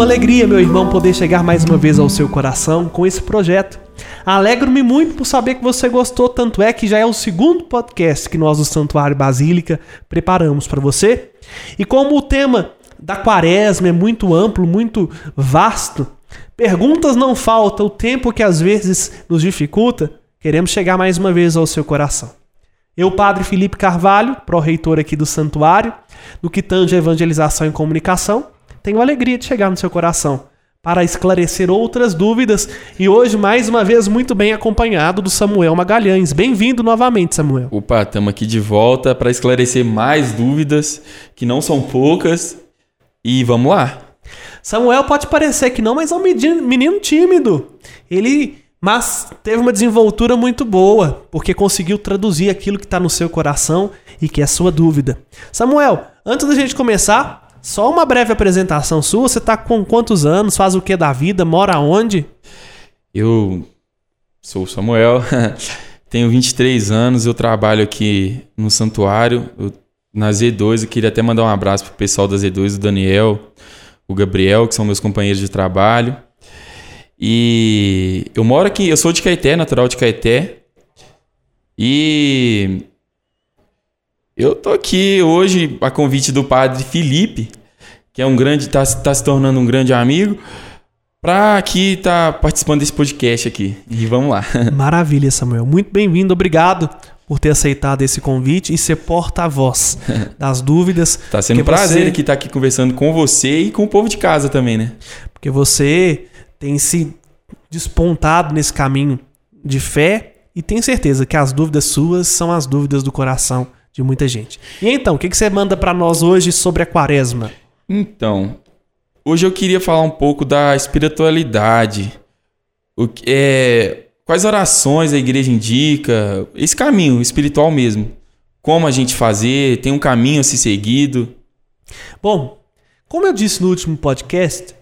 uma alegria, meu irmão, poder chegar mais uma vez ao seu coração com esse projeto. Alegro-me muito por saber que você gostou, tanto é que já é o segundo podcast que nós do Santuário Basílica preparamos para você. E como o tema da quaresma é muito amplo, muito vasto, perguntas não faltam, o tempo que às vezes nos dificulta, queremos chegar mais uma vez ao seu coração. Eu, Padre Felipe Carvalho, pró-reitor aqui do Santuário, no que tange a evangelização e comunicação, tenho a alegria de chegar no seu coração para esclarecer outras dúvidas e hoje, mais uma vez, muito bem acompanhado do Samuel Magalhães. Bem-vindo novamente, Samuel. Opa, estamos aqui de volta para esclarecer mais dúvidas, que não são poucas, e vamos lá. Samuel pode parecer que não, mas é um menino tímido. Ele mas teve uma desenvoltura muito boa, porque conseguiu traduzir aquilo que está no seu coração e que é sua dúvida. Samuel, antes da gente começar, só uma breve apresentação sua. Você está com quantos anos? Faz o que da vida? Mora onde? Eu sou o Samuel, tenho 23 anos, eu trabalho aqui no santuário, eu, na Z2. Eu queria até mandar um abraço pro pessoal da Z2, o Daniel, o Gabriel, que são meus companheiros de trabalho. E eu moro aqui, eu sou de Caeté, natural de Caeté. E eu tô aqui hoje a convite do padre Felipe, que é um grande, tá, tá se tornando um grande amigo, para aqui tá participando desse podcast aqui. E vamos lá. Maravilha, Samuel. Muito bem-vindo, obrigado por ter aceitado esse convite e ser porta-voz das dúvidas. Tá sendo um prazer você... aqui estar tá aqui conversando com você e com o povo de casa também, né? Porque você tem se despontado nesse caminho de fé e tenho certeza que as dúvidas suas são as dúvidas do coração de muita gente. E então, o que, que você manda para nós hoje sobre a quaresma? Então, hoje eu queria falar um pouco da espiritualidade. O que é, quais orações a igreja indica? Esse caminho espiritual mesmo. Como a gente fazer? Tem um caminho a ser seguido? Bom, como eu disse no último podcast,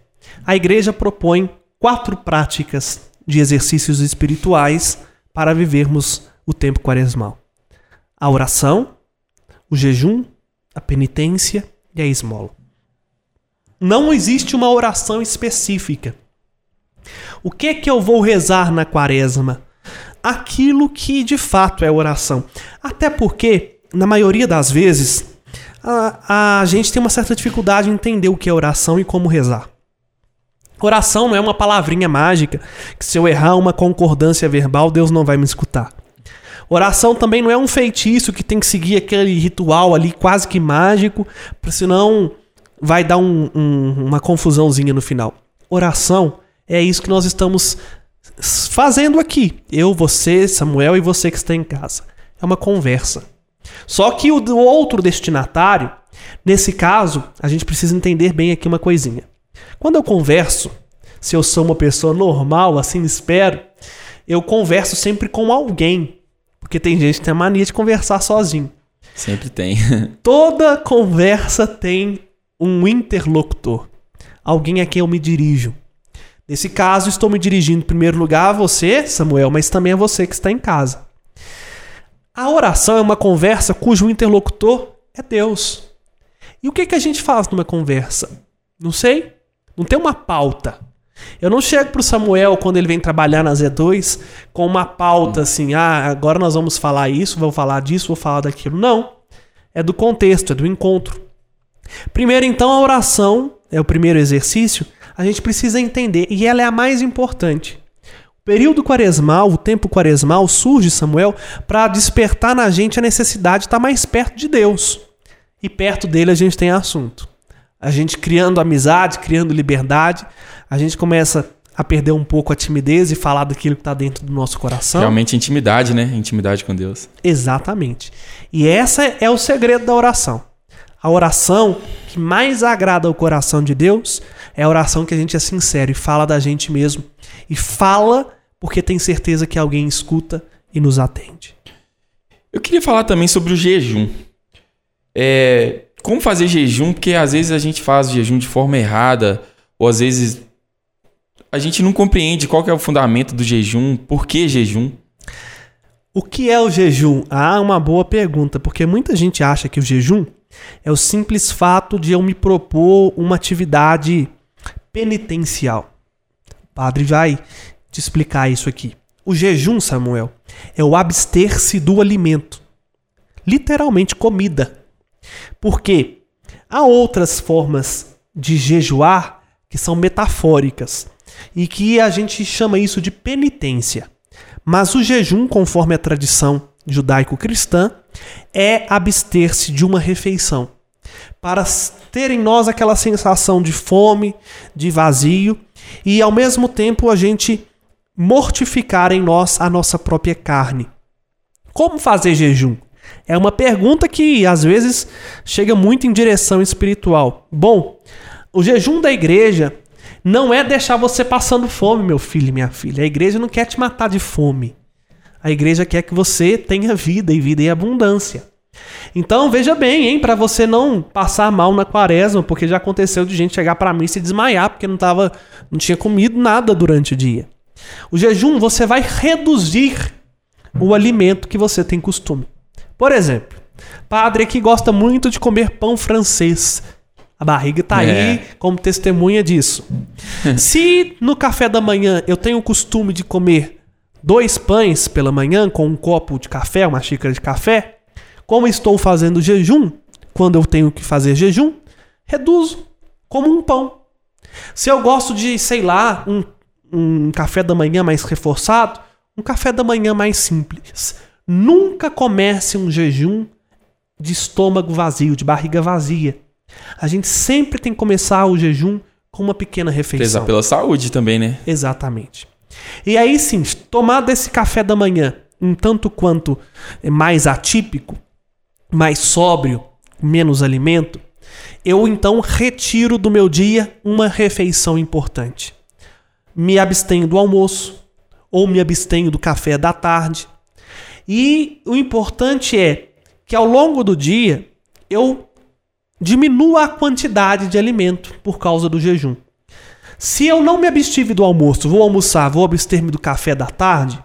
a igreja propõe quatro práticas de exercícios espirituais para vivermos o tempo quaresmal: a oração, o jejum, a penitência e a esmola. Não existe uma oração específica. O que é que eu vou rezar na quaresma? Aquilo que de fato é oração. Até porque, na maioria das vezes, a, a gente tem uma certa dificuldade em entender o que é oração e como rezar. Oração não é uma palavrinha mágica que se eu errar uma concordância verbal, Deus não vai me escutar. Oração também não é um feitiço que tem que seguir aquele ritual ali quase que mágico, senão vai dar um, um, uma confusãozinha no final. Oração é isso que nós estamos fazendo aqui. Eu, você, Samuel e você que está em casa. É uma conversa. Só que o outro destinatário, nesse caso, a gente precisa entender bem aqui uma coisinha. Quando eu converso, se eu sou uma pessoa normal, assim espero, eu converso sempre com alguém. Porque tem gente que tem a mania de conversar sozinho. Sempre tem. Toda conversa tem um interlocutor. Alguém a quem eu me dirijo. Nesse caso, estou me dirigindo em primeiro lugar a você, Samuel, mas também a você que está em casa. A oração é uma conversa cujo interlocutor é Deus. E o que, que a gente faz numa conversa? Não sei. Não tem uma pauta. Eu não chego pro Samuel quando ele vem trabalhar na Z2 com uma pauta assim, ah, agora nós vamos falar isso, vou falar disso, vou falar daquilo. Não. É do contexto, é do encontro. Primeiro, então, a oração é o primeiro exercício. A gente precisa entender, e ela é a mais importante. O período quaresmal, o tempo quaresmal, surge, Samuel, para despertar na gente a necessidade de estar mais perto de Deus. E perto dele a gente tem assunto a gente criando amizade, criando liberdade, a gente começa a perder um pouco a timidez e falar daquilo que está dentro do nosso coração. Realmente intimidade, né? Intimidade com Deus. Exatamente. E essa é o segredo da oração. A oração que mais agrada ao coração de Deus é a oração que a gente é sincero e fala da gente mesmo. E fala porque tem certeza que alguém escuta e nos atende. Eu queria falar também sobre o jejum. É, como fazer jejum, porque às vezes a gente faz jejum de forma errada, ou às vezes a gente não compreende qual é o fundamento do jejum, por que jejum. O que é o jejum? Ah, uma boa pergunta, porque muita gente acha que o jejum é o simples fato de eu me propor uma atividade penitencial. O padre vai te explicar isso aqui. O jejum, Samuel, é o abster-se do alimento. Literalmente comida. Porque há outras formas de jejuar que são metafóricas e que a gente chama isso de penitência. Mas o jejum, conforme a tradição judaico-cristã, é abster-se de uma refeição para ter em nós aquela sensação de fome, de vazio e ao mesmo tempo a gente mortificar em nós a nossa própria carne. Como fazer jejum? É uma pergunta que às vezes chega muito em direção espiritual. Bom, o jejum da igreja não é deixar você passando fome, meu filho e minha filha. A igreja não quer te matar de fome. A igreja quer que você tenha vida e vida em abundância. Então veja bem, hein, para você não passar mal na quaresma, porque já aconteceu de gente chegar para mim e se desmaiar porque não tava, não tinha comido nada durante o dia. O jejum você vai reduzir o alimento que você tem costume. Por exemplo, padre que gosta muito de comer pão francês. A barriga tá é. aí como testemunha disso. Se no café da manhã eu tenho o costume de comer dois pães pela manhã com um copo de café, uma xícara de café, como estou fazendo jejum, quando eu tenho que fazer jejum, reduzo como um pão. Se eu gosto de, sei lá, um, um café da manhã mais reforçado, um café da manhã mais simples. Nunca comece um jejum de estômago vazio, de barriga vazia. A gente sempre tem que começar o jejum com uma pequena refeição. Pesa pela saúde também, né? Exatamente. E aí sim, tomar desse café da manhã um tanto quanto mais atípico, mais sóbrio, menos alimento, eu então retiro do meu dia uma refeição importante. Me abstenho do almoço ou me abstenho do café da tarde. E o importante é que ao longo do dia eu diminua a quantidade de alimento por causa do jejum. Se eu não me abstive do almoço, vou almoçar, vou abster-me do café da tarde,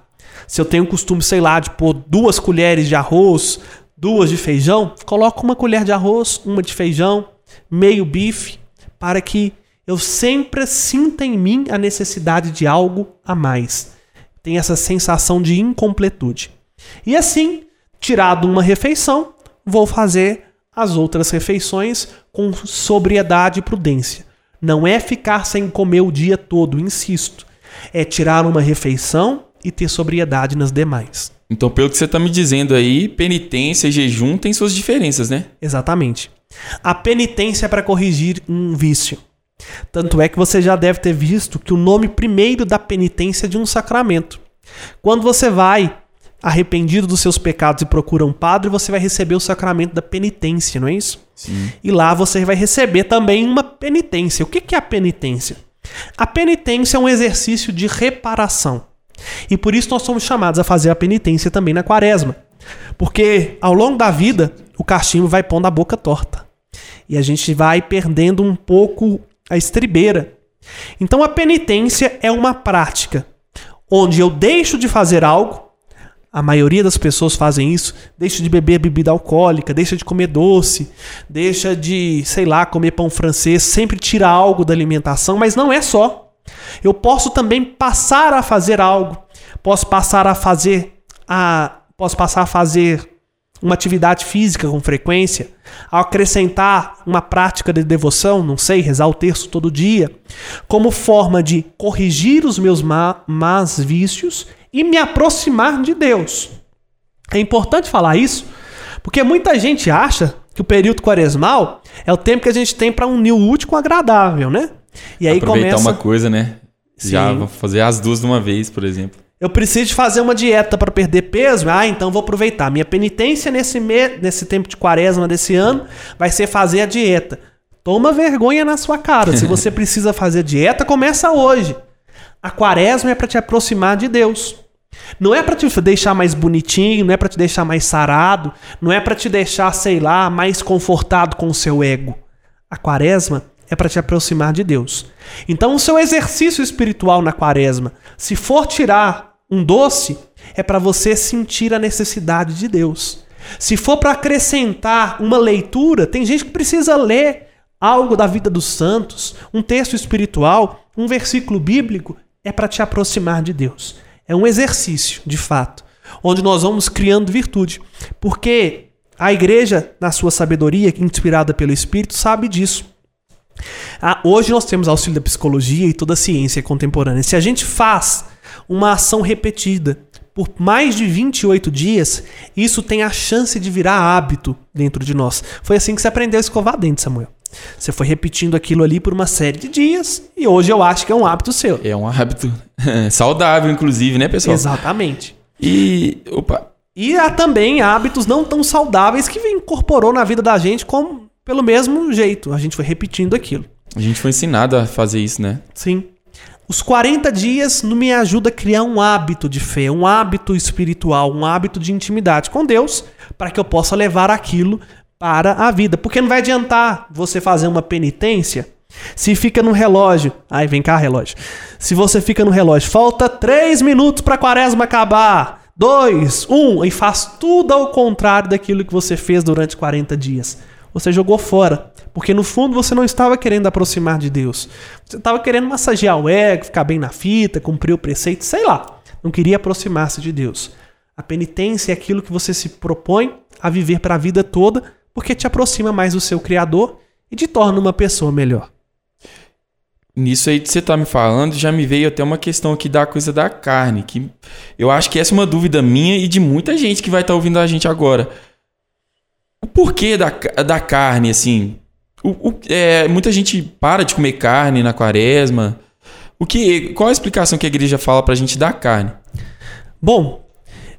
se eu tenho o costume, sei lá, de pôr duas colheres de arroz duas de feijão, coloco uma colher de arroz, uma de feijão, meio bife, para que eu sempre sinta em mim a necessidade de algo a mais. Tem essa sensação de incompletude. E assim, tirado uma refeição, vou fazer as outras refeições com sobriedade e prudência. Não é ficar sem comer o dia todo, insisto. É tirar uma refeição e ter sobriedade nas demais. Então, pelo que você está me dizendo aí, penitência e jejum têm suas diferenças, né? Exatamente. A penitência é para corrigir um vício. Tanto é que você já deve ter visto que o nome primeiro da penitência é de um sacramento. Quando você vai arrependido dos seus pecados e procura um padre, você vai receber o sacramento da penitência, não é isso? Sim. E lá você vai receber também uma penitência. O que é a penitência? A penitência é um exercício de reparação. E por isso nós somos chamados a fazer a penitência também na quaresma. Porque ao longo da vida, o cachimbo vai pondo a boca torta. E a gente vai perdendo um pouco a estribeira. Então a penitência é uma prática onde eu deixo de fazer algo, a maioria das pessoas fazem isso, deixa de beber bebida alcoólica, deixa de comer doce, deixa de, sei lá, comer pão francês, sempre tira algo da alimentação, mas não é só. Eu posso também passar a fazer algo. Posso passar a fazer a posso passar a fazer uma atividade física com frequência, acrescentar uma prática de devoção, não sei, rezar o terço todo dia, como forma de corrigir os meus más vícios e me aproximar de Deus. É importante falar isso, porque muita gente acha que o período quaresmal é o tempo que a gente tem para unir o útil com o agradável, né? E aí Aproveitar começa... uma coisa, né? Sim. Já vou fazer as duas de uma vez, por exemplo. Eu preciso fazer uma dieta para perder peso. Ah, então vou aproveitar. Minha penitência nesse, me... nesse tempo de quaresma desse ano vai ser fazer a dieta. Toma vergonha na sua cara. Se você precisa fazer dieta, começa hoje. A quaresma é para te aproximar de Deus. Não é para te deixar mais bonitinho, não é para te deixar mais sarado, não é para te deixar, sei lá, mais confortado com o seu ego. A quaresma é para te aproximar de Deus. Então, o seu exercício espiritual na quaresma, se for tirar um doce, é para você sentir a necessidade de Deus. Se for para acrescentar uma leitura, tem gente que precisa ler algo da vida dos santos, um texto espiritual, um versículo bíblico, é para te aproximar de Deus. É um exercício, de fato, onde nós vamos criando virtude. Porque a igreja, na sua sabedoria, inspirada pelo Espírito, sabe disso. Ah, hoje nós temos auxílio da psicologia e toda a ciência contemporânea. Se a gente faz uma ação repetida por mais de 28 dias, isso tem a chance de virar hábito dentro de nós. Foi assim que você aprendeu a escovar dente, Samuel. Você foi repetindo aquilo ali por uma série de dias e hoje eu acho que é um hábito seu. É um hábito saudável, inclusive, né, pessoal? Exatamente. E, opa. E há também hábitos não tão saudáveis que incorporou na vida da gente como pelo mesmo jeito. A gente foi repetindo aquilo. A gente foi ensinado a fazer isso, né? Sim. Os 40 dias não me ajuda a criar um hábito de fé, um hábito espiritual, um hábito de intimidade com Deus, para que eu possa levar aquilo para a vida. Porque não vai adiantar você fazer uma penitência se fica no relógio. Ai, vem cá, relógio. Se você fica no relógio, falta 3 minutos para a quaresma acabar. 2, 1, e faz tudo ao contrário daquilo que você fez durante 40 dias. Você jogou fora. Porque no fundo você não estava querendo aproximar de Deus. Você estava querendo massagear o ego, ficar bem na fita, cumprir o preceito, sei lá. Não queria aproximar-se de Deus. A penitência é aquilo que você se propõe a viver para a vida toda, porque te aproxima mais do seu Criador e te torna uma pessoa melhor. Nisso aí que você tá me falando, já me veio até uma questão aqui da coisa da carne, que eu acho que essa é uma dúvida minha e de muita gente que vai estar tá ouvindo a gente agora. O porquê da, da carne, assim? O, o, é, muita gente para de comer carne na quaresma. O que, qual a explicação que a igreja fala para a gente da carne? Bom,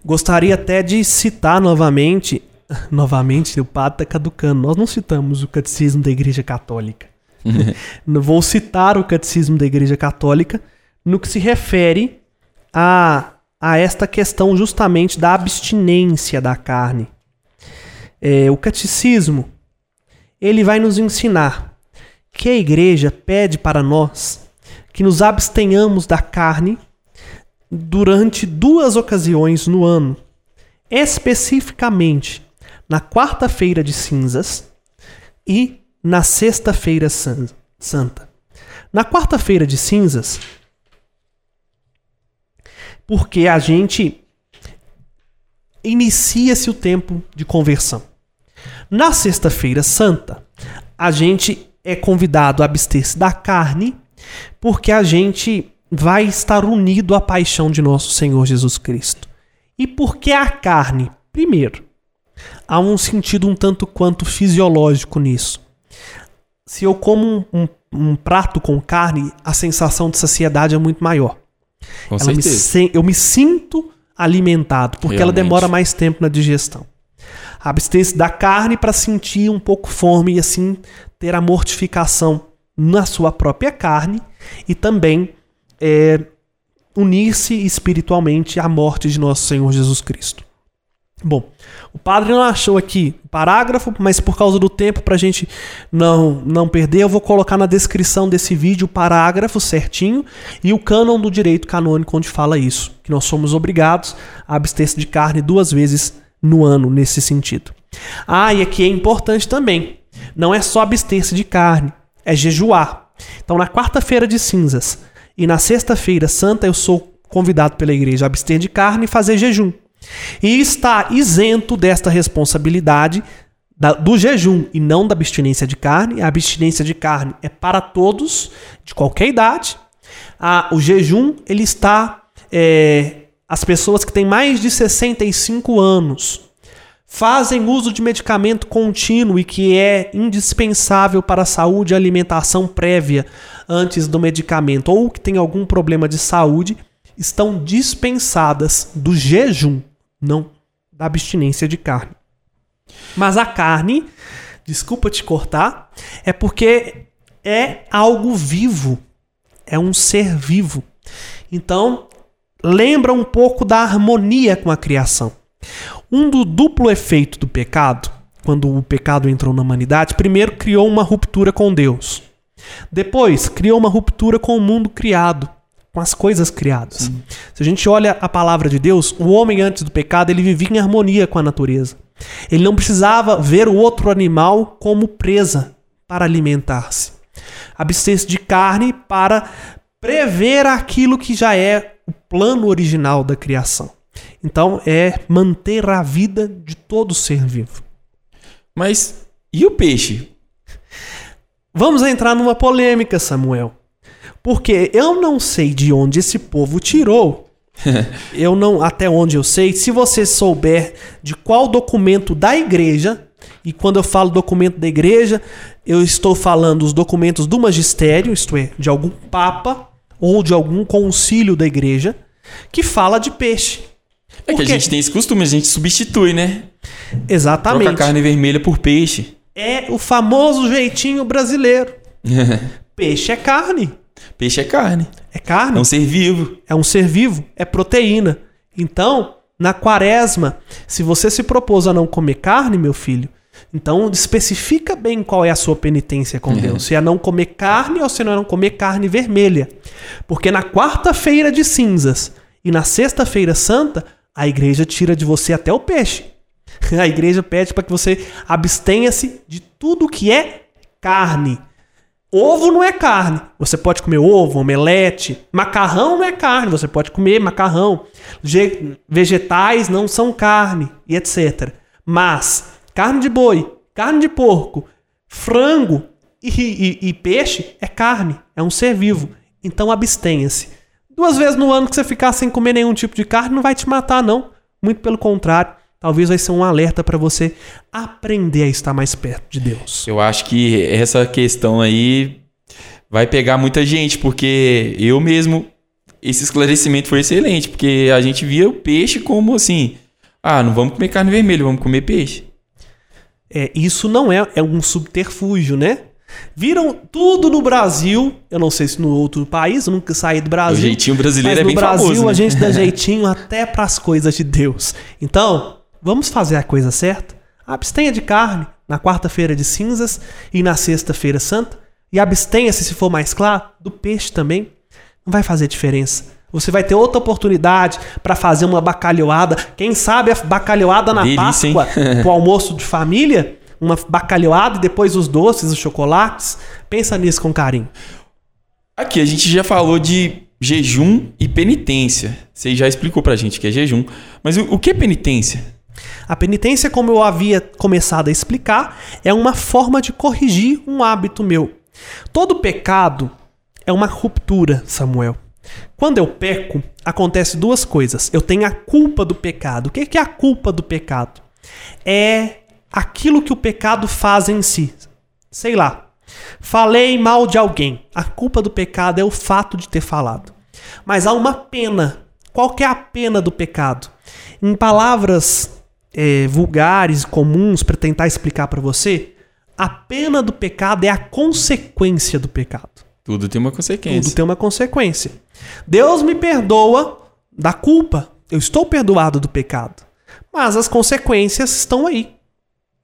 gostaria até de citar novamente, novamente, o padre está caducando. Nós não citamos o catecismo da igreja católica. Vou citar o catecismo da igreja católica no que se refere a, a esta questão justamente da abstinência da carne. É, o catecismo ele vai nos ensinar que a igreja pede para nós que nos abstenhamos da carne durante duas ocasiões no ano, especificamente na quarta-feira de cinzas e na sexta-feira santa. Na quarta-feira de cinzas, porque a gente inicia-se o tempo de conversão. Na Sexta-feira Santa, a gente é convidado a abster-se da carne, porque a gente vai estar unido à paixão de nosso Senhor Jesus Cristo. E por que a carne? Primeiro, há um sentido um tanto quanto fisiológico nisso. Se eu como um, um, um prato com carne, a sensação de saciedade é muito maior. Com ela certeza. Me, eu me sinto alimentado, porque Realmente. ela demora mais tempo na digestão abster-se da carne para sentir um pouco fome e assim ter a mortificação na sua própria carne e também é, unir-se espiritualmente à morte de nosso Senhor Jesus Cristo. Bom, o padre não achou aqui parágrafo, mas por causa do tempo, para a gente não, não perder, eu vou colocar na descrição desse vídeo o parágrafo certinho e o cânon do direito canônico onde fala isso, que nós somos obrigados a abster-se de carne duas vezes no ano nesse sentido. Ah, e aqui é importante também. Não é só abster-se de carne, é jejuar. Então, na quarta-feira de cinzas e na sexta-feira santa, eu sou convidado pela igreja a abster de carne e fazer jejum. E está isento desta responsabilidade da, do jejum e não da abstinência de carne. A abstinência de carne é para todos, de qualquer idade. Ah, o jejum ele está é, as pessoas que têm mais de 65 anos fazem uso de medicamento contínuo e que é indispensável para a saúde e alimentação prévia antes do medicamento, ou que tem algum problema de saúde, estão dispensadas do jejum, não da abstinência de carne. Mas a carne, desculpa te cortar, é porque é algo vivo, é um ser vivo. Então, lembra um pouco da harmonia com a criação. Um do duplo efeito do pecado, quando o pecado entrou na humanidade, primeiro criou uma ruptura com Deus. Depois, criou uma ruptura com o mundo criado, com as coisas criadas. Sim. Se a gente olha a palavra de Deus, o homem antes do pecado, ele vivia em harmonia com a natureza. Ele não precisava ver o outro animal como presa para alimentar-se. Abster-se de carne para prever aquilo que já é o plano original da criação. Então é manter a vida de todo ser vivo. Mas e o peixe? Vamos entrar numa polêmica, Samuel. Porque eu não sei de onde esse povo tirou. eu não, até onde eu sei, se você souber de qual documento da igreja, e quando eu falo documento da igreja, eu estou falando os documentos do magistério, isto é, de algum papa ou de algum concílio da igreja, que fala de peixe. É Porque... que a gente tem esse costume, a gente substitui, né? Exatamente. Troca carne vermelha por peixe. É o famoso jeitinho brasileiro. peixe é carne. Peixe é carne. É carne. É um ser vivo. É um ser vivo, é proteína. Então, na quaresma, se você se propôs a não comer carne, meu filho, então especifica bem qual é a sua penitência com Deus. Se é não comer carne ou se não é não comer carne vermelha. Porque na quarta-feira de cinzas e na sexta-feira santa, a igreja tira de você até o peixe. A igreja pede para que você abstenha-se de tudo que é carne. Ovo não é carne. Você pode comer ovo, omelete. Macarrão não é carne. Você pode comer macarrão. Vegetais não são carne, e etc. Mas carne de boi, carne de porco, frango e, e, e peixe é carne. É um ser vivo. Então abstenha-se. Duas vezes no ano que você ficar sem comer nenhum tipo de carne não vai te matar, não. Muito pelo contrário talvez vai ser um alerta para você aprender a estar mais perto de Deus. Eu acho que essa questão aí vai pegar muita gente, porque eu mesmo esse esclarecimento foi excelente, porque a gente via o peixe como assim, ah, não vamos comer carne vermelha, vamos comer peixe. É, isso não é, é um subterfúgio, né? Viram tudo no Brasil, eu não sei se no outro país, eu nunca saí do Brasil. O jeitinho brasileiro é bem Brasil, famoso. No Brasil a gente dá jeitinho até para as coisas de Deus. Então, Vamos fazer a coisa certa? Abstenha de carne na quarta-feira de cinzas e na sexta-feira santa. E abstenha-se, se for mais claro, do peixe também. Não vai fazer diferença. Você vai ter outra oportunidade para fazer uma bacalhoada. Quem sabe a bacalhoada na Delícia, Páscoa, o almoço de família, uma bacalhoada e depois os doces, os chocolates. Pensa nisso com carinho. Aqui a gente já falou de jejum e penitência. Você já explicou pra gente que é jejum. Mas o, o que é penitência? A penitência, como eu havia começado a explicar, é uma forma de corrigir um hábito meu. Todo pecado é uma ruptura, Samuel. Quando eu peco, acontece duas coisas. Eu tenho a culpa do pecado. O que é a culpa do pecado? É aquilo que o pecado faz em si. Sei lá. Falei mal de alguém. A culpa do pecado é o fato de ter falado. Mas há uma pena. Qual é a pena do pecado? Em palavras é, vulgares, comuns para tentar explicar para você, a pena do pecado é a consequência do pecado. Tudo tem uma consequência. Tudo tem uma consequência. Deus me perdoa da culpa. Eu estou perdoado do pecado. Mas as consequências estão aí.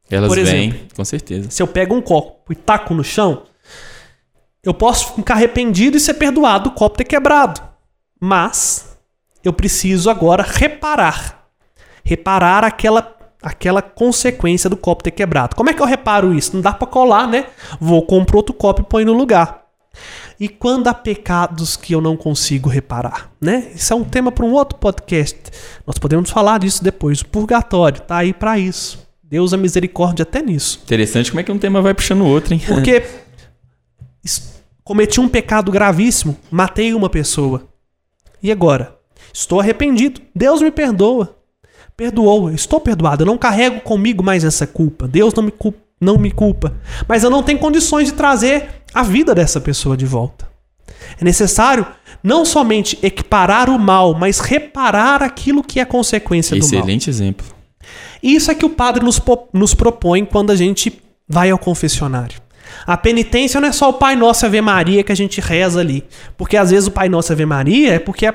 Elas Por exemplo, vêm, com certeza. Se eu pego um copo e taco no chão, eu posso ficar arrependido e ser perdoado o copo ter quebrado. Mas eu preciso agora reparar reparar aquela aquela consequência do copo ter quebrado. Como é que eu reparo isso? Não dá para colar, né? Vou comprar outro copo e põe no lugar. E quando há pecados que eu não consigo reparar, né? Isso é um tema para um outro podcast. Nós podemos falar disso depois. O purgatório tá aí para isso. Deus a misericórdia até nisso. Interessante como é que um tema vai puxando o outro, hein? Porque cometi um pecado gravíssimo, matei uma pessoa. E agora? Estou arrependido. Deus me perdoa perdoou, eu estou perdoado, eu não carrego comigo mais essa culpa. Deus não me culpa, não me culpa, mas eu não tenho condições de trazer a vida dessa pessoa de volta. É necessário não somente equiparar o mal, mas reparar aquilo que é consequência Excelente do mal. Excelente exemplo. Isso é que o padre nos, nos propõe quando a gente vai ao confessionário. A penitência não é só o Pai Nosso Ave Maria que a gente reza ali. Porque às vezes o Pai Nosso Ave Maria é porque é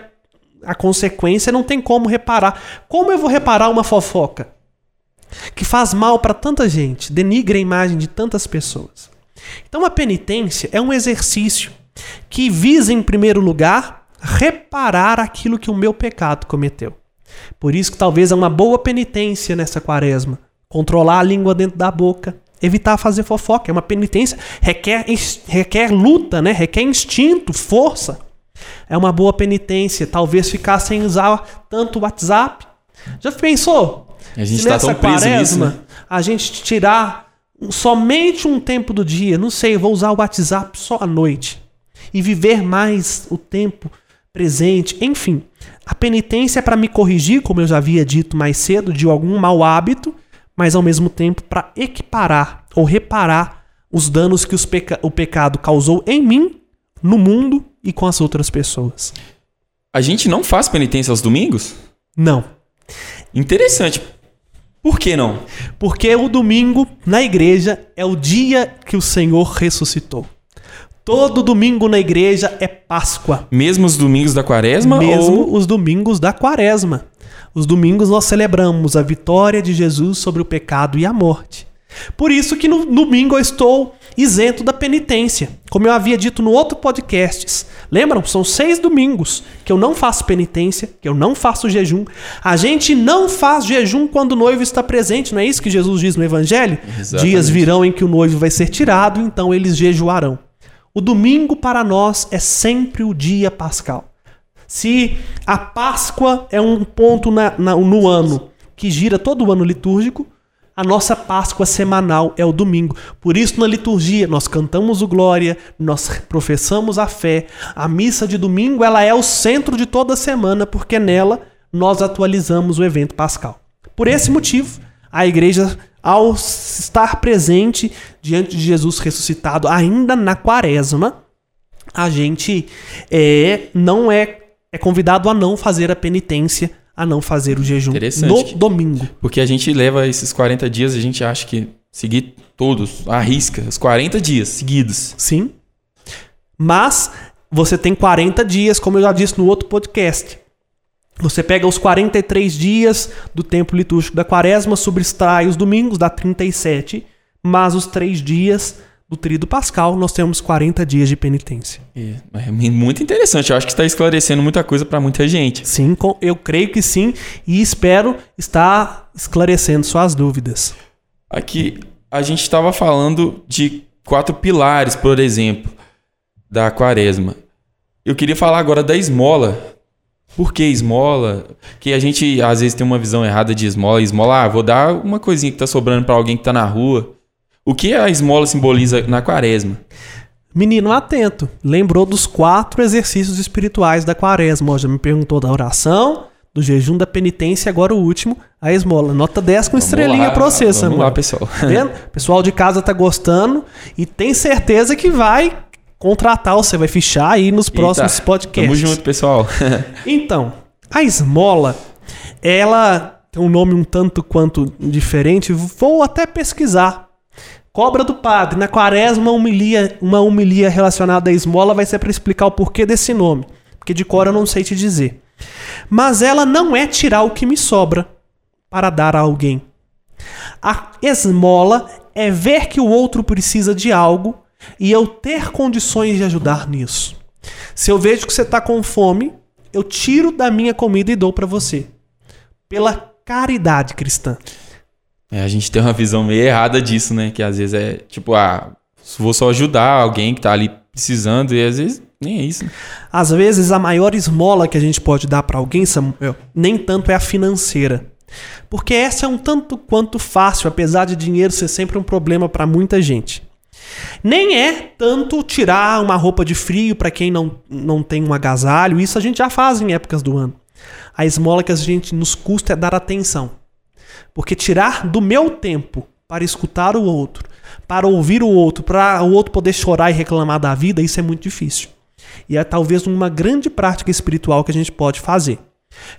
a consequência não tem como reparar. Como eu vou reparar uma fofoca que faz mal para tanta gente, denigra a imagem de tantas pessoas? Então a penitência é um exercício que visa em primeiro lugar reparar aquilo que o meu pecado cometeu. Por isso que talvez é uma boa penitência nessa quaresma, controlar a língua dentro da boca, evitar fazer fofoca. É uma penitência, requer, requer luta, né? requer instinto, força. É uma boa penitência. Talvez ficar sem usar tanto o WhatsApp. Já pensou? A gente está tão preso nisso, né? A gente tirar somente um tempo do dia, não sei, vou usar o WhatsApp só à noite. E viver mais o tempo presente, enfim. A penitência é para me corrigir, como eu já havia dito mais cedo, de algum mau hábito, mas ao mesmo tempo para equiparar ou reparar os danos que peca o pecado causou em mim, no mundo e com as outras pessoas. A gente não faz penitência aos domingos? Não. Interessante. Por que não? Porque o domingo na igreja é o dia que o Senhor ressuscitou. Todo domingo na igreja é Páscoa. Mesmo os domingos da quaresma? Mesmo ou... os domingos da quaresma. Os domingos nós celebramos a vitória de Jesus sobre o pecado e a morte. Por isso que no domingo eu estou isento da penitência. Como eu havia dito no outro podcast. Lembram? São seis domingos que eu não faço penitência, que eu não faço jejum. A gente não faz jejum quando o noivo está presente, não é isso que Jesus diz no Evangelho? Exatamente. Dias virão em que o noivo vai ser tirado, então eles jejuarão. O domingo para nós é sempre o dia pascal. Se a Páscoa é um ponto na, na, no ano que gira todo o ano litúrgico, a nossa Páscoa semanal é o domingo. Por isso, na liturgia, nós cantamos o Glória, nós professamos a fé. A missa de domingo ela é o centro de toda a semana, porque nela nós atualizamos o evento pascal. Por esse motivo, a igreja ao estar presente diante de Jesus ressuscitado, ainda na quaresma, a gente é, não é, é convidado a não fazer a penitência, a não fazer o jejum no domingo. Porque a gente leva esses 40 dias, a gente acha que seguir todos, arrisca, os 40 dias seguidos. Sim. Mas você tem 40 dias, como eu já disse no outro podcast. Você pega os 43 dias do tempo litúrgico da quaresma, subtrai os domingos, dá 37, mas os três dias do tríduo pascal, nós temos 40 dias de penitência. É, é muito interessante, eu acho que está esclarecendo muita coisa para muita gente. Sim, eu creio que sim, e espero estar esclarecendo suas dúvidas. Aqui, a gente estava falando de quatro pilares, por exemplo, da quaresma. Eu queria falar agora da esmola, por que esmola? Que a gente às vezes tem uma visão errada de esmola. Esmola, ah, vou dar uma coisinha que tá sobrando para alguém que tá na rua. O que a esmola simboliza na quaresma? Menino atento, lembrou dos quatro exercícios espirituais da quaresma. Já me perguntou da oração, do jejum, da penitência e agora o último, a esmola. Nota 10 com vamos estrelinha lá, pra você, Vamos lá, pessoal. Tá vendo? O pessoal de casa tá gostando e tem certeza que vai contratar, você vai fichar aí nos próximos Eita, podcasts. Tamo junto, pessoal. então, a esmola, ela tem um nome um tanto quanto diferente, vou até pesquisar. Cobra do padre. Na quaresma, uma humilia relacionada à esmola vai ser para explicar o porquê desse nome. Porque de cor eu não sei te dizer. Mas ela não é tirar o que me sobra para dar a alguém. A esmola é ver que o outro precisa de algo e eu ter condições de ajudar nisso. Se eu vejo que você está com fome, eu tiro da minha comida e dou para você. Pela caridade cristã. É, a gente tem uma visão meio errada disso, né? Que às vezes é tipo, ah, vou só ajudar alguém que está ali precisando e às vezes nem é isso. Né? Às vezes a maior esmola que a gente pode dar para alguém, Samuel, nem tanto é a financeira. Porque essa é um tanto quanto fácil, apesar de dinheiro ser sempre um problema para muita gente. Nem é tanto tirar uma roupa de frio para quem não, não tem um agasalho, isso a gente já faz em épocas do ano. A esmola que a gente nos custa é dar atenção. Porque tirar do meu tempo para escutar o outro, para ouvir o outro, para o outro poder chorar e reclamar da vida, isso é muito difícil. E é talvez uma grande prática espiritual que a gente pode fazer.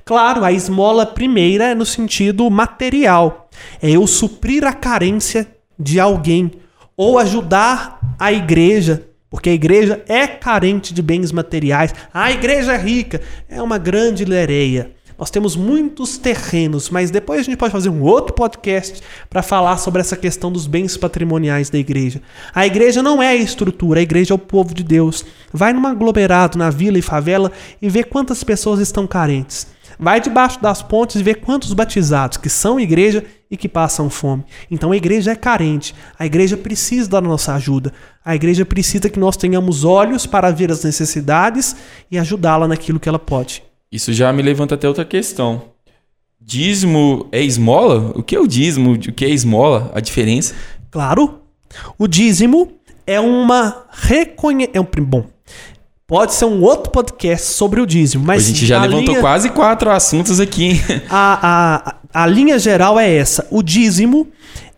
Claro, a esmola primeira é no sentido material. É eu suprir a carência de alguém ou ajudar a igreja, porque a igreja é carente de bens materiais. A igreja é rica, é uma grande lereia. Nós temos muitos terrenos, mas depois a gente pode fazer um outro podcast para falar sobre essa questão dos bens patrimoniais da igreja. A igreja não é a estrutura, a igreja é o povo de Deus. Vai num aglomerado, na vila e favela e vê quantas pessoas estão carentes. Vai debaixo das pontes e vê quantos batizados que são igreja e que passam fome. Então a igreja é carente. A igreja precisa da nossa ajuda. A igreja precisa que nós tenhamos olhos para ver as necessidades e ajudá-la naquilo que ela pode. Isso já me levanta até outra questão. Dízimo é esmola? O que é o dízimo? O que é esmola? A diferença? Claro. O dízimo é uma reconhe... é um bom. Pode ser um outro podcast sobre o dízimo, mas a gente já a levantou linha- quase quatro assuntos aqui. hein? a, a, a linha geral é essa. O dízimo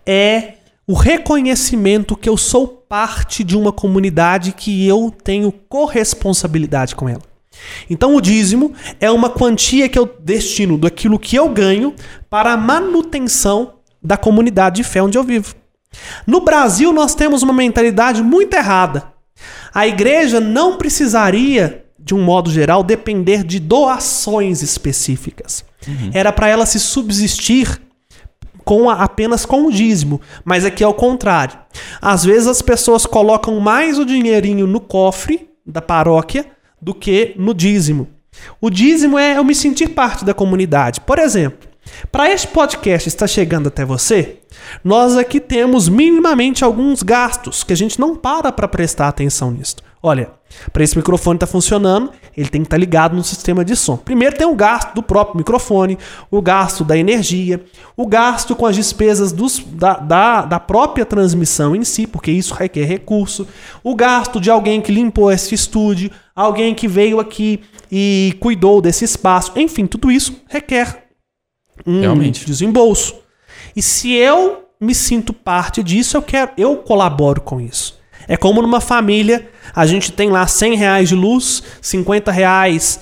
é o reconhecimento que eu sou parte de uma comunidade que eu tenho corresponsabilidade com ela. Então o dízimo é uma quantia que eu destino daquilo que eu ganho para a manutenção da comunidade de fé onde eu vivo. No Brasil nós temos uma mentalidade muito errada. A igreja não precisaria, de um modo geral, depender de doações específicas. Era para ela se subsistir com a- apenas com o dízimo, mas aqui é o contrário. Às vezes as pessoas colocam mais o dinheirinho no cofre da paróquia do que no dízimo. O dízimo é eu me sentir parte da comunidade. Por exemplo, para este podcast estar chegando até você, nós aqui temos minimamente alguns gastos que a gente não para para prestar atenção nisso. Olha, para esse microfone estar funcionando, ele tem que estar ligado no sistema de som. Primeiro tem o gasto do próprio microfone, o gasto da energia, o gasto com as despesas dos- da, da, da própria transmissão em si, porque isso requer recurso, o gasto de alguém que limpou esse estúdio, alguém que veio aqui e cuidou desse espaço, enfim, tudo isso requer um Realmente. desembolso. E se eu me sinto parte disso, eu quero, eu colaboro com isso. É como numa família, a gente tem lá 100 reais de luz, 50 reais,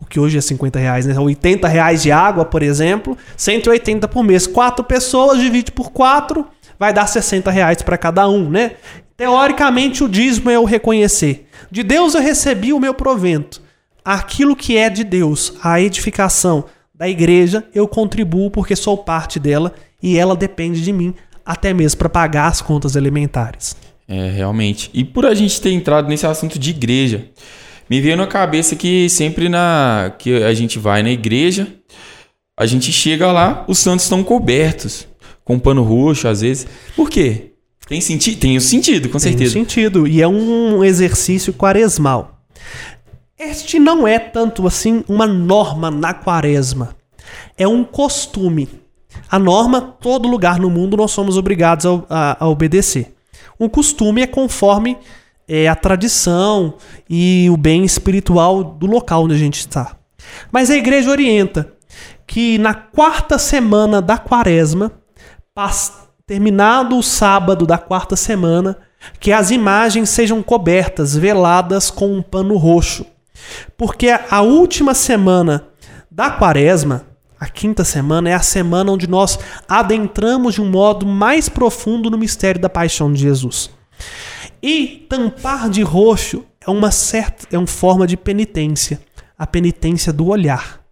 o que hoje é 50 reais, né? 80 reais de água, por exemplo, 180 por mês. Quatro pessoas, divide por quatro, vai dar 60 reais para cada um, né? Teoricamente, o dízimo é o reconhecer. De Deus eu recebi o meu provento. Aquilo que é de Deus, a edificação da igreja, eu contribuo porque sou parte dela e ela depende de mim, até mesmo para pagar as contas elementares. É, realmente. E por a gente ter entrado nesse assunto de igreja, me veio na cabeça que sempre na que a gente vai na igreja, a gente chega lá, os santos estão cobertos com pano roxo às vezes. Por quê? Tem sentido? Tem o sentido, com Tem certeza. sentido. E é um exercício quaresmal. Este não é tanto assim uma norma na quaresma. É um costume. A norma, todo lugar no mundo nós somos obrigados a, a- a obedecer. O costume é conforme é, a tradição e o bem espiritual do local onde a gente está. Mas a igreja orienta que na quarta semana da quaresma, terminado o sábado da quarta semana, que as imagens sejam cobertas, veladas com um pano roxo. Porque a última semana da quaresma, a quinta semana, é a semana onde nós adentramos de um modo mais profundo no mistério da paixão de Jesus. E tampar de roxo é uma certa, é uma forma de penitência, a penitência do olhar.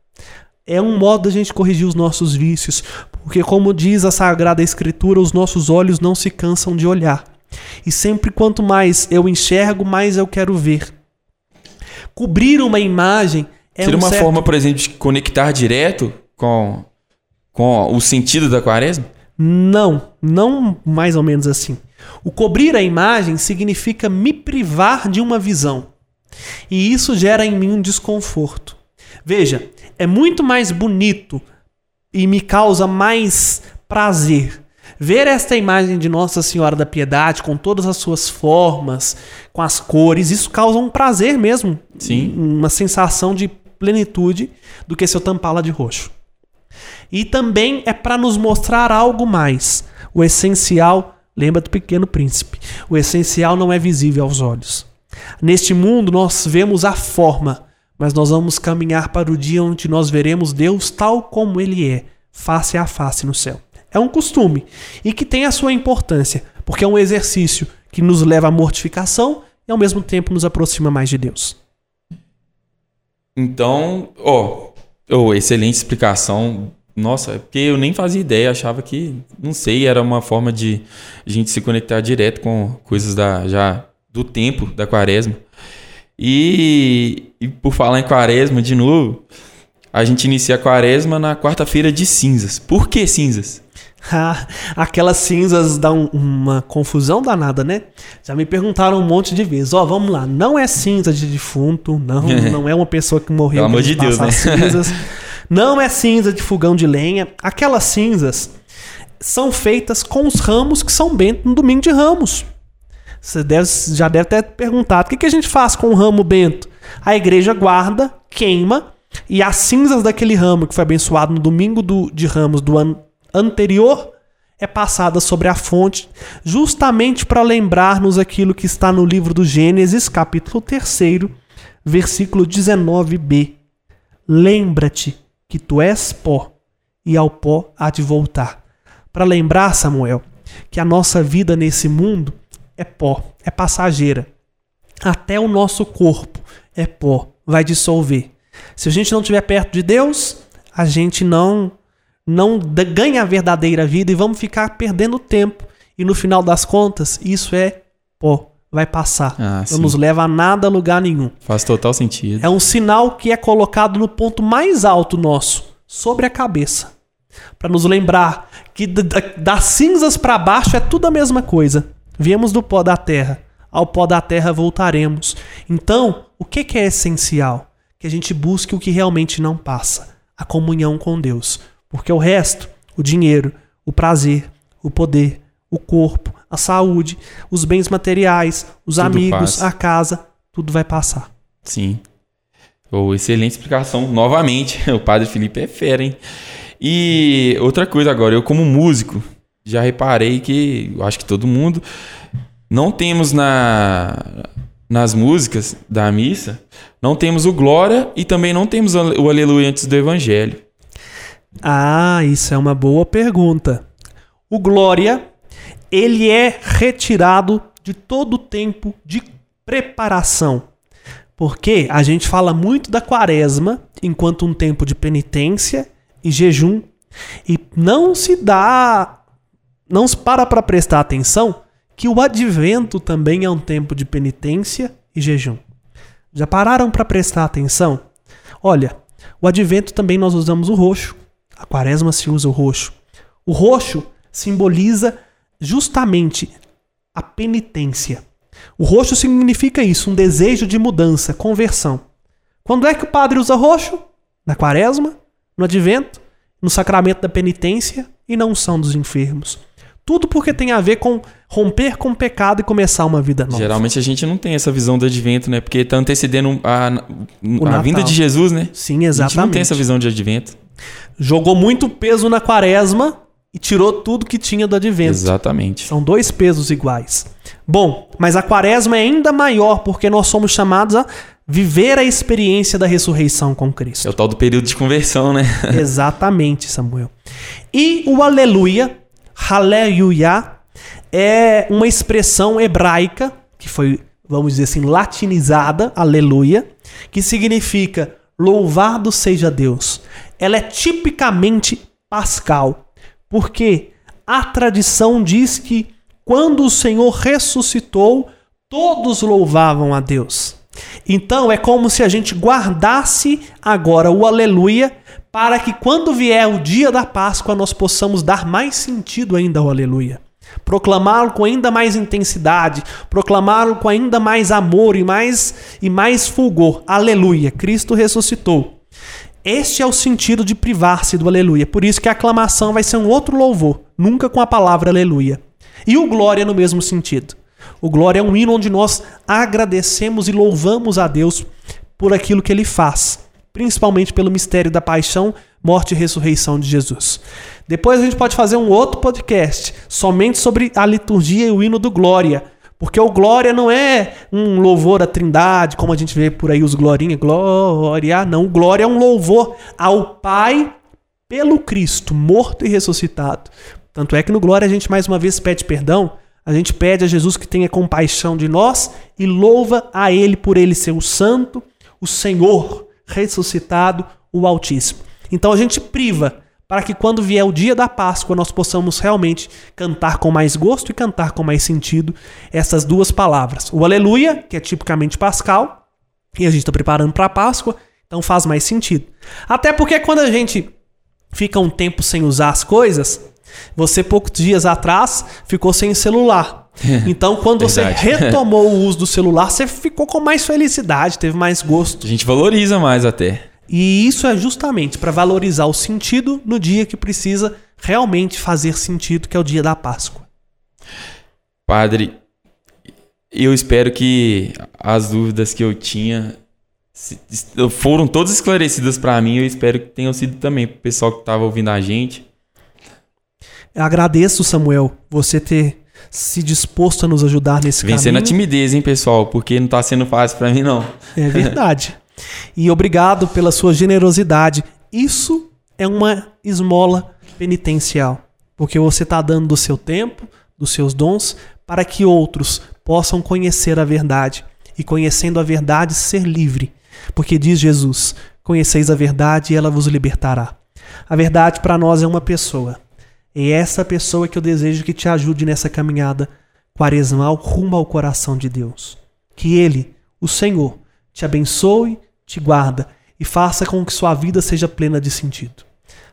É um modo da gente corrigir os nossos vícios, porque como diz a Sagrada Escritura, os nossos olhos não se cansam de olhar. E sempre quanto mais eu enxergo, mais eu quero ver. Cobrir uma imagem é Seria um uma certo forma, por exemplo, de conectar direto com, com o sentido da quaresma? Não, não mais ou menos assim. O cobrir a imagem significa me privar de uma visão. E isso gera em mim um desconforto. Veja, é muito mais bonito e me causa mais prazer ver esta imagem de Nossa Senhora da Piedade com todas as suas formas, com as cores. Isso causa um prazer mesmo. Sim. Uma sensação de plenitude do que se eu tampá-la de roxo. E também é para nos mostrar algo mais. O essencial, lembra do pequeno príncipe. O essencial não é visível aos olhos. Neste mundo nós vemos a forma, mas nós vamos caminhar para o dia onde nós veremos Deus tal como ele é, face a face no céu. É um costume e que tem a sua importância, porque é um exercício que nos leva à mortificação e ao mesmo tempo nos aproxima mais de Deus. Então, ó, oh, excelente explicação. Nossa, é porque eu nem fazia ideia, achava que, não sei, era uma forma de a gente se conectar direto com coisas da já do tempo da quaresma. E, e por falar em quaresma, de novo, a gente inicia a quaresma na quarta-feira de cinzas. Por que cinzas? Ah, Aquelas cinzas dão uma confusão danada, né? Já me perguntaram um monte de vezes. Ó, vamos lá, não é cinza de defunto, não, não é uma pessoa que morreu. Pelo amor de Deus, né? as cinzas. Não é cinza de fogão de lenha. Aquelas cinzas são feitas com os ramos que São Bento no domingo de Ramos. Você deve- já deve ter perguntado: o que, que a gente faz com o ramo bento? A igreja guarda, queima, e as cinzas daquele ramo que foi abençoado no domingo do- de ramos do ano anterior é passada sobre a fonte, justamente para lembrar-nos aquilo que está no livro do Gênesis, capítulo 3, versículo 19b. Lembra-te que tu és pó, e ao pó há de voltar. Para lembrar, Samuel, que a nossa vida nesse mundo é pó, é passageira. Até o nosso corpo é pó, vai dissolver. Se a gente não estiver perto de Deus, a gente não não ganha a verdadeira vida e vamos ficar perdendo tempo. E no final das contas, isso é pó, vai passar. Ah, não nos leva a nada a lugar nenhum. Faz total sentido. É um sinal que é colocado no ponto mais alto nosso, sobre a cabeça. Para nos lembrar que das cinzas para baixo é tudo a mesma coisa. Viemos do pó da terra, ao pó da terra voltaremos. Então, o que, que é essencial? Que a gente busque o que realmente não passa: a comunhão com Deus. Porque o resto, o dinheiro, o prazer, o poder, o corpo, a saúde, os bens materiais, os Tudo amigos, passa. a casa, tudo vai passar. Sim. Oh, excelente explicação. Novamente, o Padre Felipe é fera, hein? E outra coisa agora, eu como músico, já reparei que, acho que todo mundo, não temos na, nas músicas da missa, não temos o Glória e também não temos o Aleluia antes do Evangelho. Ah, isso é uma boa pergunta. O Glória, ele é retirado de todo o tempo de preparação. Porque a gente fala muito da quaresma enquanto um tempo de penitência e jejum e não se dá não se para para prestar atenção que o advento também é um tempo de penitência e jejum. Já pararam para prestar atenção? Olha, o advento também nós usamos o roxo. A quaresma se usa o roxo. O roxo simboliza justamente a penitência. O roxo significa isso, um desejo de mudança, conversão. Quando é que o padre usa roxo? Na quaresma, no advento, no sacramento da penitência e na unção dos enfermos. Tudo porque tem a ver com romper com o pecado e começar uma vida nova. Geralmente a gente não tem essa visão do advento, né? Porque tá antecedendo a, a Natal. vinda de Jesus, né? Sim, A gente exatamente. não tem essa visão de advento. Jogou muito peso na quaresma e tirou tudo que tinha do advento. Exatamente. São dois pesos iguais. Bom, mas a quaresma é ainda maior porque nós somos chamados a viver a experiência da ressurreição com É Cristo. o tal do período de conversão, né? Exatamente, Samuel. E o aleluia, haleluia, é uma expressão hebraica que foi, vamos dizer assim, latinizada, aleluia, que significa louvado seja Deus. Ela é tipicamente pascal, porque a tradição diz que quando o Senhor ressuscitou, todos louvavam a Deus. Então é como se a gente guardasse agora o aleluia para que quando vier o dia da Páscoa nós possamos dar mais sentido ainda ao aleluia. Proclamá-lo com ainda mais intensidade, proclamá-lo com ainda mais amor e mais e mais fulgor. Aleluia, Cristo ressuscitou. Este é o sentido de privar-se do aleluia. Por isso que a aclamação vai ser um outro louvor, nunca com a palavra aleluia. E o glória no mesmo sentido. O glória é um hino onde nós agradecemos e louvamos a Deus por aquilo que ele faz, principalmente pelo mistério da paixão, morte e ressurreição de Jesus. Depois a gente pode fazer um outro podcast somente sobre a liturgia e o hino do glória, porque o glória não é um louvor à Trindade, como a gente vê por aí os glorinha, glória, não, o glória é um louvor ao Pai pelo Cristo, morto e ressuscitado. Tanto é que no glória a gente mais uma vez pede perdão, a gente pede a Jesus que tenha compaixão de nós e louva a Ele por Ele ser o Santo, o Senhor ressuscitado, o Altíssimo. Então a gente priva para que quando vier o dia da Páscoa nós possamos realmente cantar com mais gosto e cantar com mais sentido essas duas palavras. O Aleluia, que é tipicamente pascal, e a gente está preparando para a Páscoa, Então faz mais sentido. Até porque quando a gente fica um tempo sem usar as coisas, você poucos dias atrás ficou sem celular. Então, quando você retomou o uso do celular, você ficou com mais felicidade, teve mais gosto. A gente valoriza mais até. E isso é justamente para valorizar o sentido no dia que precisa realmente fazer sentido, que é o dia da Páscoa. Padre, eu espero que as dúvidas que eu tinha foram todas esclarecidas para mim. Eu espero que tenham sido também para o pessoal que estava ouvindo a gente. Eu agradeço, Samuel, você ter se disposto a nos ajudar nesse Vencendo caminho. Vencendo a timidez, hein, pessoal? Porque não está sendo fácil para mim, não. É verdade. e obrigado pela sua generosidade. Isso é uma esmola penitencial. Porque você está dando do seu tempo, dos seus dons, para que outros possam conhecer a verdade. E conhecendo a verdade, ser livre. Porque diz Jesus: Conheceis a verdade e ela vos libertará. A verdade para nós é uma pessoa. É essa pessoa que eu desejo que te ajude nessa caminhada quaresmal rumo ao coração de Deus. Que Ele, o Senhor, te abençoe, te guarda e faça com que sua vida seja plena de sentido.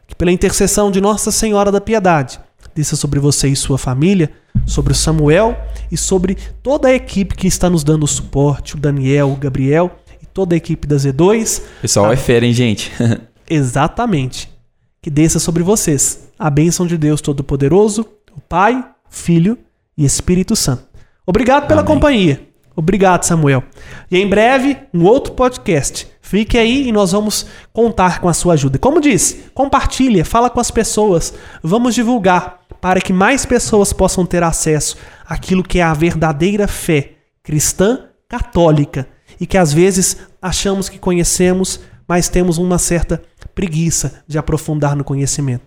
Que pela intercessão de Nossa Senhora da Piedade, desça sobre você e sua família, sobre o Samuel e sobre toda a equipe que está nos dando suporte, o Daniel, o Gabriel e toda a equipe da Z2. Pessoal, a... é fera, hein, gente? Exatamente. Que desça sobre vocês a bênção de Deus Todo-Poderoso, o Pai, Filho e Espírito Santo. Obrigado pela Amém. companhia. Obrigado, Samuel. E em breve, um outro podcast. Fique aí e nós vamos contar com a sua ajuda. Como disse, compartilha, fala com as pessoas. Vamos divulgar para que mais pessoas possam ter acesso àquilo que é a verdadeira fé cristã católica e que às vezes achamos que conhecemos, mas temos uma certa preguiça de aprofundar no conhecimento.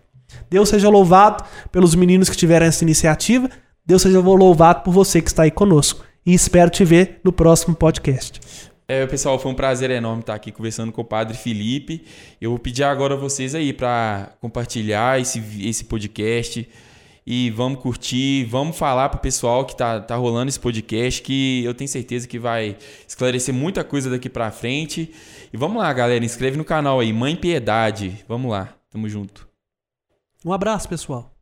Deus seja louvado pelos meninos que tiveram essa iniciativa. Deus seja louvado por você que está aí conosco. E espero te ver no próximo podcast. É, pessoal, foi um prazer enorme estar aqui conversando com o Padre Felipe. Eu vou pedir agora a vocês aí para compartilhar esse, esse podcast e vamos curtir, vamos falar para o pessoal que tá, tá rolando esse podcast, que eu tenho certeza que vai esclarecer muita coisa daqui para frente. E vamos lá, galera, inscreve no canal aí, Mãe Piedade. Vamos lá, tamo junto. Um abraço, pessoal.